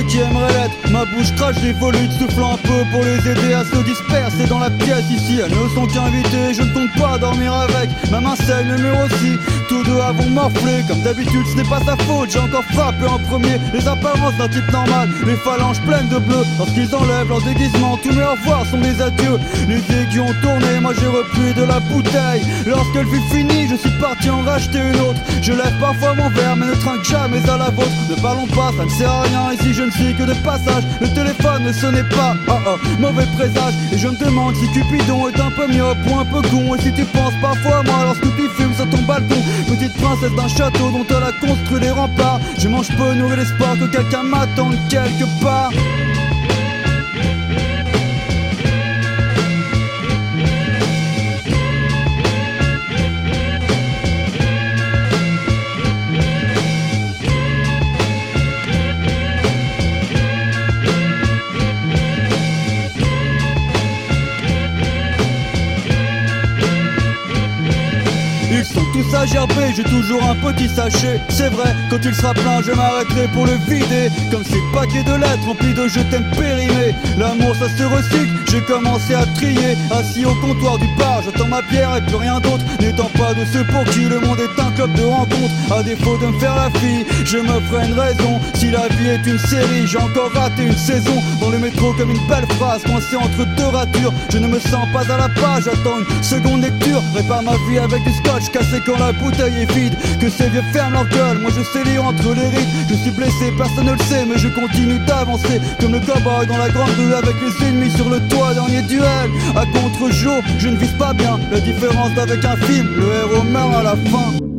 Aimeraient l'être. Ma bouche crache des volutes, soufflant un peu pour les aider à se disperser dans la pièce ici. Elles ne sont qu'invitées, je ne compte pas dormir avec. Ma main saigne, le mur aussi. Tous deux avons morflé, comme d'habitude, ce n'est pas sa faute. J'ai encore frappé en premier les apparences d'un type normal. Les phalanges pleines de bleu, lorsqu'ils enlèvent leur déguisement, tous mes au revoir sont des adieux. Les aiguilles ont tourné, moi j'ai repris de la bouteille. Lorsqu'elle fut finie, je suis parti en racheter une autre. Je lève parfois mon verre, mais ne trinque jamais à la vôtre. Ne parlons pas, ça ne sert à rien. Ici, je ne suis que de passage. Le téléphone ne sonnait pas. Oh oh, mauvais présage. Et je me demande si Cupidon est un peu myope ou un peu con. Et si tu penses parfois à moi lorsque tu ton balcon. Petite princesse d'un château dont elle a construit les remparts. Je mange peu, nourrir l'espoir que quelqu'un m'attende quelque part. Ils sont tous à gerber, j'ai toujours un petit sachet. C'est vrai, quand il sera plein, je m'arrêterai pour le vider. Comme ces paquets de lettres remplis de je t'aime périmés. L'amour, ça se recycle, j'ai commencé à trier. Assis au comptoir du bar, j'attends ma bière et plus rien d'autre. N'étant pas de ceux pour qui le monde est un club de rencontres. À défaut de me faire la fille, je me ferai une raison. Si la vie est une série, j'ai encore raté une saison. Dans le métro, comme une belle phrase, coincée entre deux ratures. Je ne me sens pas à la page, j'attends une seconde lecture. Répare ma vie avec du scotch cassé quand la bouteille est vide. Que ces vieux ferment leur gueule, moi je sais lire entre les rides. Je suis blessé, personne ne le sait, mais je continue d'avancer. Comme le cowboy dans la grande rue avec les ennemis sur le toit. Dernier duel, à contre-jour, je ne vise pas bien. La différence d'avec un film, le héros meurt à la fin.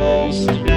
Feeling the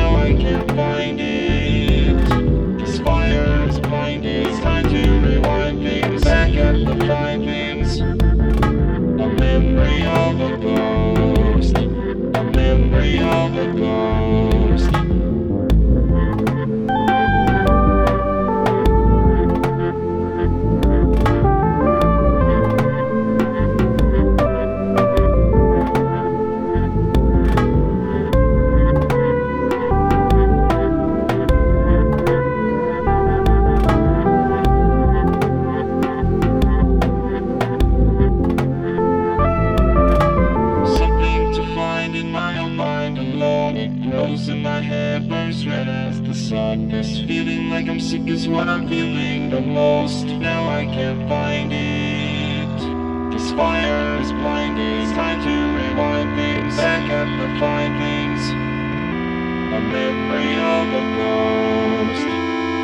memory of a ghost.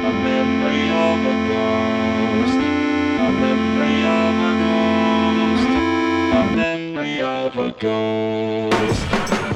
A memory of a ghost. A memory of a ghost. A memory of a ghost.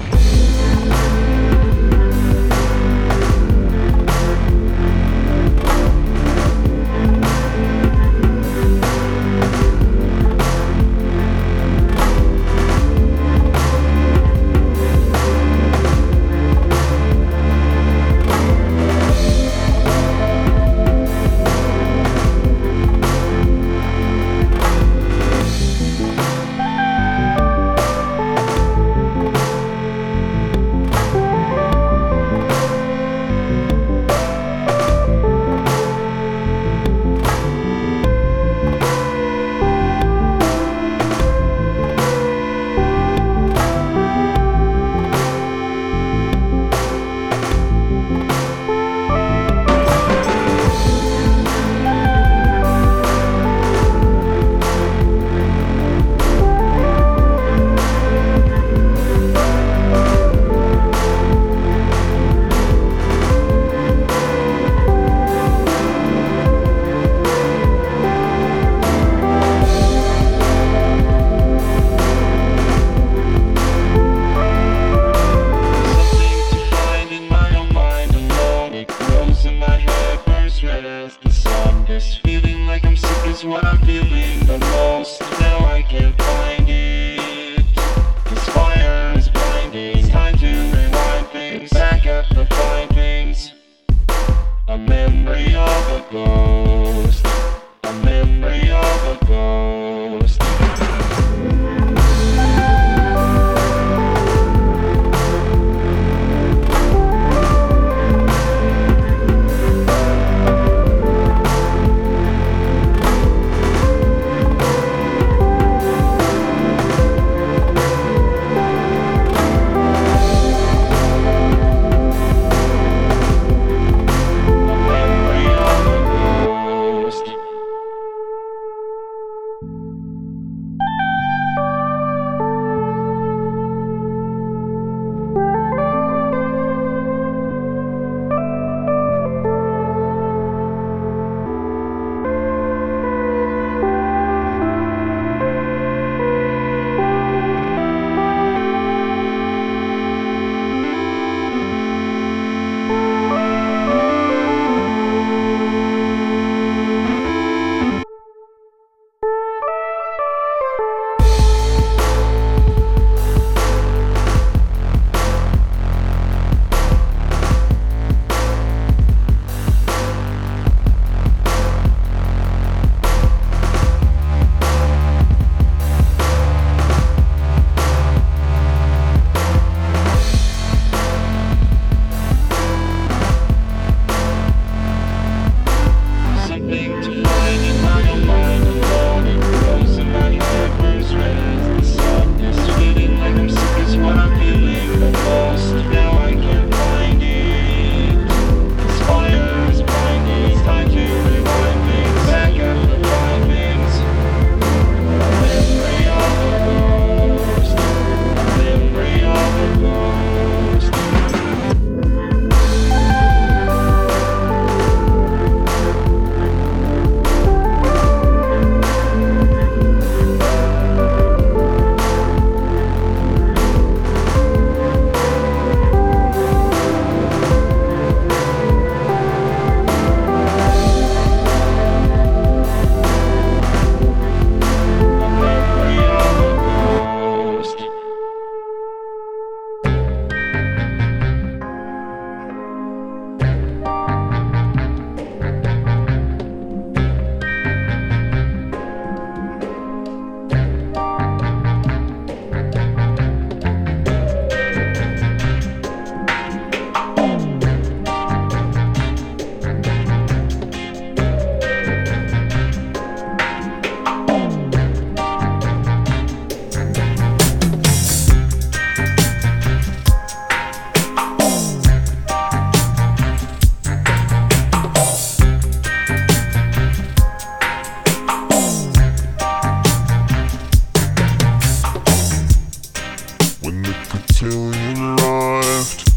The cotillion arrived,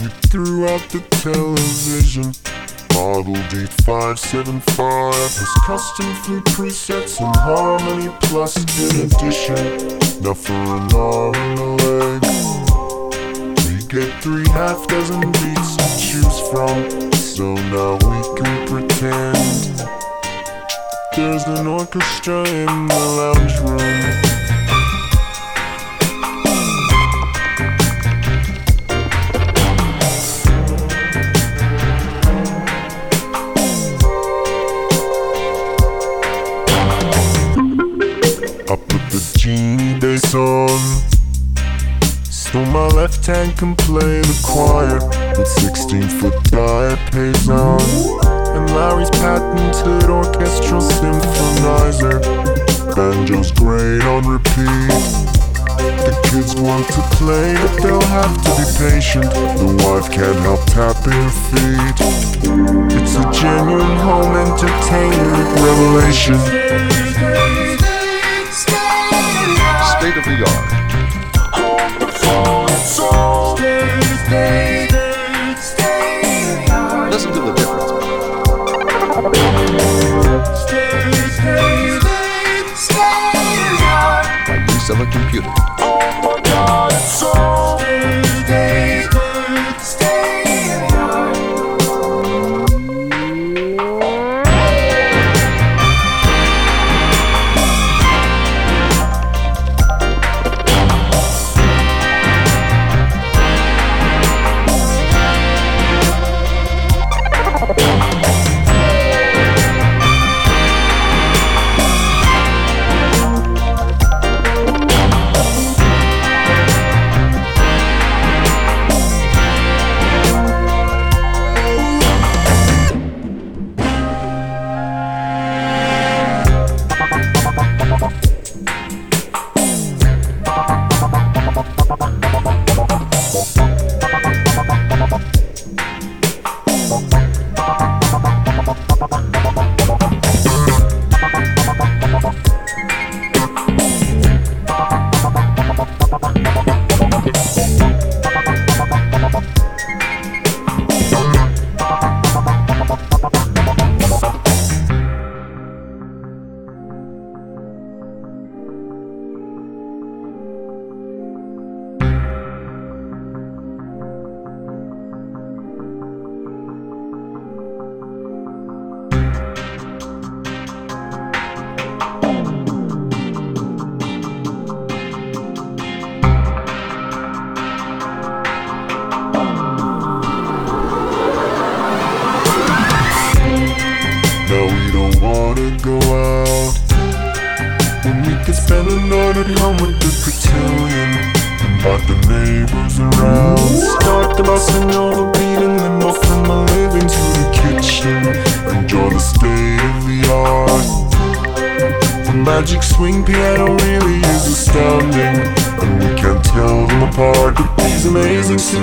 we threw out the television. Model D575 has custom flute presets and harmony plus in addition. Now for an arm and a leg, we get three half dozen beats to choose from. So now we can pretend there's an orchestra in the lounge room. On. So my left hand can play the choir with 16 foot diapason. And Lowrey's patented orchestral symphonizer. Banjo's great on repeat. The kids want to play, but they'll have to be patient. The wife can't help tapping feet. It's a genuine home entertainment revelation the art. Listen to the difference. Use of a computer.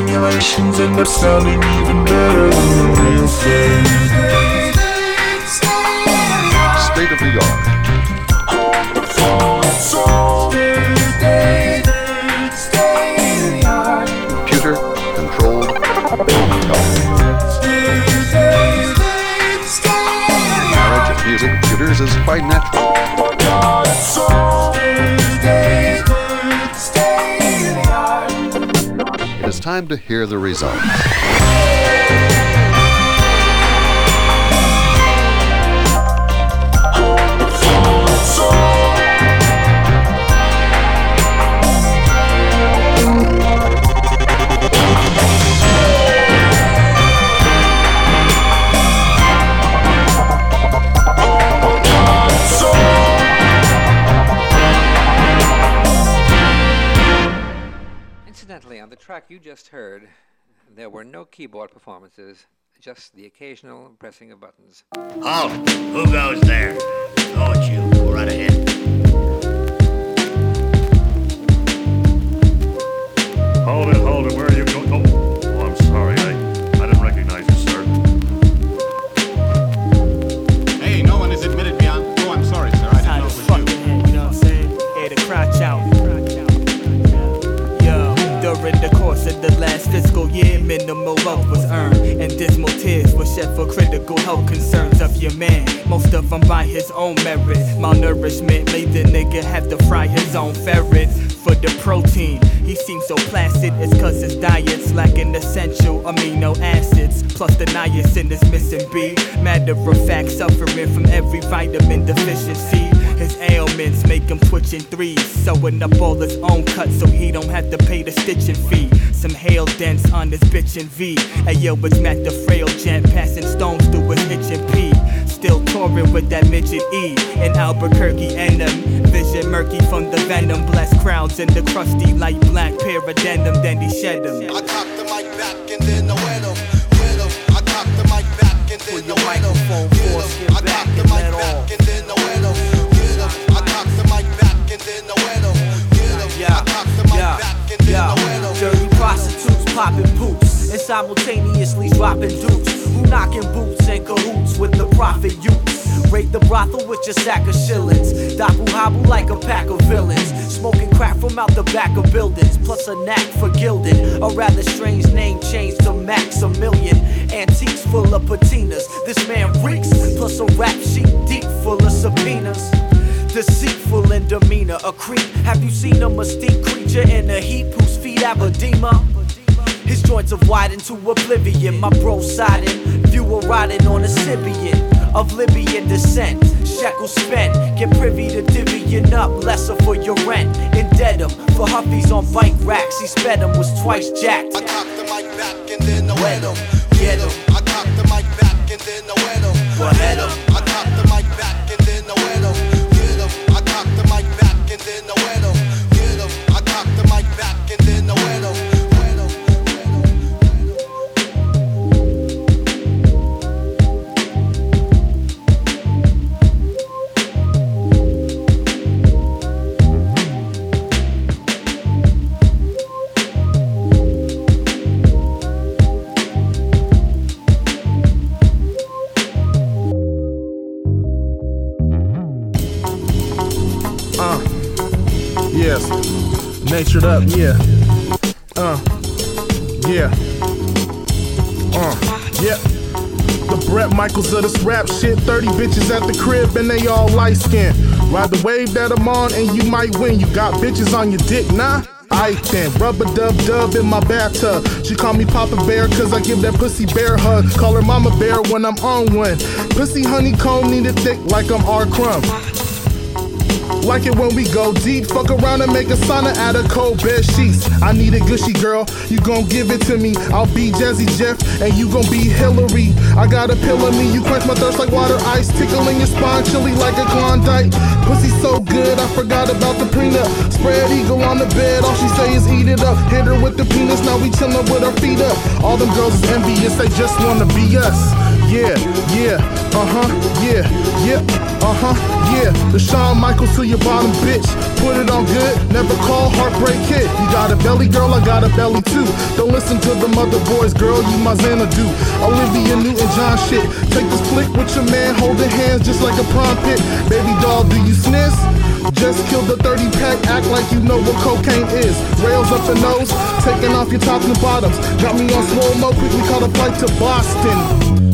simulations end up sounding even better than the real thing. State of the art. Computer controlled Marriage of music computers is quite natural. time to hear the results. Keyboard performances, just the occasional pressing of buttons. Halt! Who goes there? Oh, it's you. Go right ahead. Hold it, hold it. Where are you going? Oh, oh, I'm sorry. I, I didn't recognize you, sir. Hey, no one is admitted beyond. Oh, I'm sorry, sir. I didn't know it was you. you know what I'm saying? Hey, the crotch out. Months of the last fiscal year, minimal wealth was earned. And dismal tears were shed for critical health concerns of your man. Most of them by his own merit. Malnourishment made the nigga have to fry his own ferret for the protein. He seems so placid, it's cause his diet's lacking essential amino acids. Plus the niacin is missing B. Matter of fact, suffering from every vitamin deficiency. His ailments make him twitch in threes, sewing up all his own cuts so he don't have to pay the stitching fee. Some hail dents on his bitchin' V. Hey yo, it's Matt the frail gent passing stones through his hitchin' P. Still touring with that midget E in Albuquerque and them. Vision murky from the venom, blessed crowds in the crusty light black pair of denim, then he shed them. I cock the mic back and then I wet 'em. I cock the mic back and then I wet 'em. I cock the mic back and then I wet 'em, get 'em. I cock the mic back and then I wet 'em, get 'em. I cock the mic back and then I wet 'em. Dirty prostitutes popping and simultaneously dropping dukes. Who knocking boots and cahoots with the profit youths? Raid the brothel with your sack of shillings. Dabu hobble like a pack of villains. Smoking crack from out the back of buildings. Plus a knack for gilding. A rather strange name change to Maximilian. Antiques full of patinas. This man reeks. Plus a rap sheet deep full of subpoenas. Deceitful in demeanor, a creep. Have you seen a mystique creature in a heap whose feet have edema? His joints have widened to oblivion. My bro siding, viewer riding on a Sybian of Libyan descent. Shekels spent, get privy to divvying up lesser for your rent. Indead him for Huffies on bike racks. He sped him was twice jacked. I cock the mic back and then I wet 'em, get 'em. I cock the mic back and then I wet 'em, Well, head 'em. Natured up, yeah. Uh, yeah. Uh, yeah. The Brett Michaels of this rap shit. 30 bitches at the crib and they all light skinned. Ride the wave that I'm on and you might win. You got bitches on your dick, nah? I then rubber dub dub in my bathtub. She call me Papa Bear cause I give that pussy bear hug. Call her Mama Bear when I'm on one. Pussy honeycomb need it thick like I'm R. Crumb. Like it when we go deep. Fuck around and make a sauna out of cold bed sheets. I need a gushy girl. You gon' give it to me. I'll be Jazzy Jeff and you gon' be Hillary. I got a pill in me. You quench my thirst like water ice. Tickling your spine, chilly like a Klondike. Pussy so good, I forgot about the prenup. Spread eagle on the bed. All she say is eat it up. Hit her with the penis. Now we chillin' with our feet up. All them girls is envious. They just wanna be us. Yeah, yeah, uh huh, yeah, yep, uh huh, yeah. The Shawn Michaels to your bottom, bitch. Put it on good, never call heartbreak hit. You got a belly, girl, I got a belly too. Don't listen to the mother boys, girl, you my Xanadu. Olivia Newton John shit. Take this flick with your man, holding hands just like a prom pit. Baby doll, do you sniff? Just killed the 30 pack, act like you know what cocaine is. Rails up the nose, taking off your tops and bottoms. Got me on slow mo, quickly caught a flight to Boston.